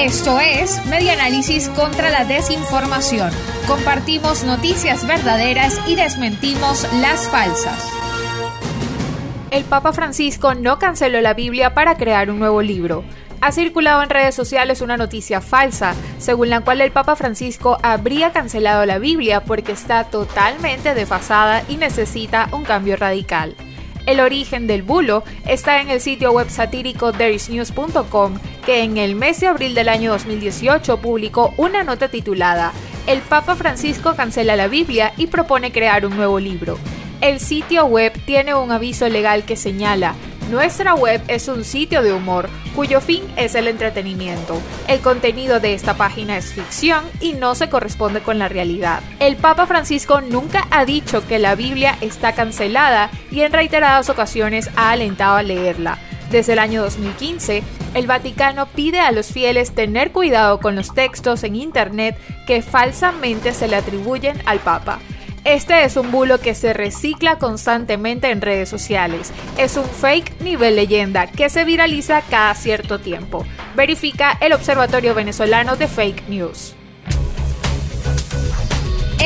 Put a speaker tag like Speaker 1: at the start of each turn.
Speaker 1: Esto es Media Análisis contra la Desinformación. Compartimos noticias verdaderas y desmentimos las falsas. El Papa Francisco no canceló la Biblia para crear un nuevo libro. Ha circulado en redes sociales una noticia falsa, según la cual el Papa Francisco habría cancelado la Biblia porque está totalmente desfasada y necesita un cambio radical. El origen del bulo está en el sitio web satírico thereisnews.com, que en el mes de abril del año 2018 publicó una nota titulada El Papa Francisco cancela la Biblia y propone crear un nuevo libro. El sitio web tiene un aviso legal que señala nuestra web es un sitio de humor cuyo fin es el entretenimiento. El contenido de esta página es ficción y no se corresponde con la realidad. El Papa Francisco nunca ha dicho que la Biblia está cancelada y en reiteradas ocasiones ha alentado a leerla. Desde el año 2015, el Vaticano pide a los fieles tener cuidado con los textos en Internet que falsamente se le atribuyen al Papa. Este es un bulo que se recicla constantemente en redes sociales. Es un fake nivel leyenda que se viraliza cada cierto tiempo. Verifica el Observatorio Venezolano de Fake News.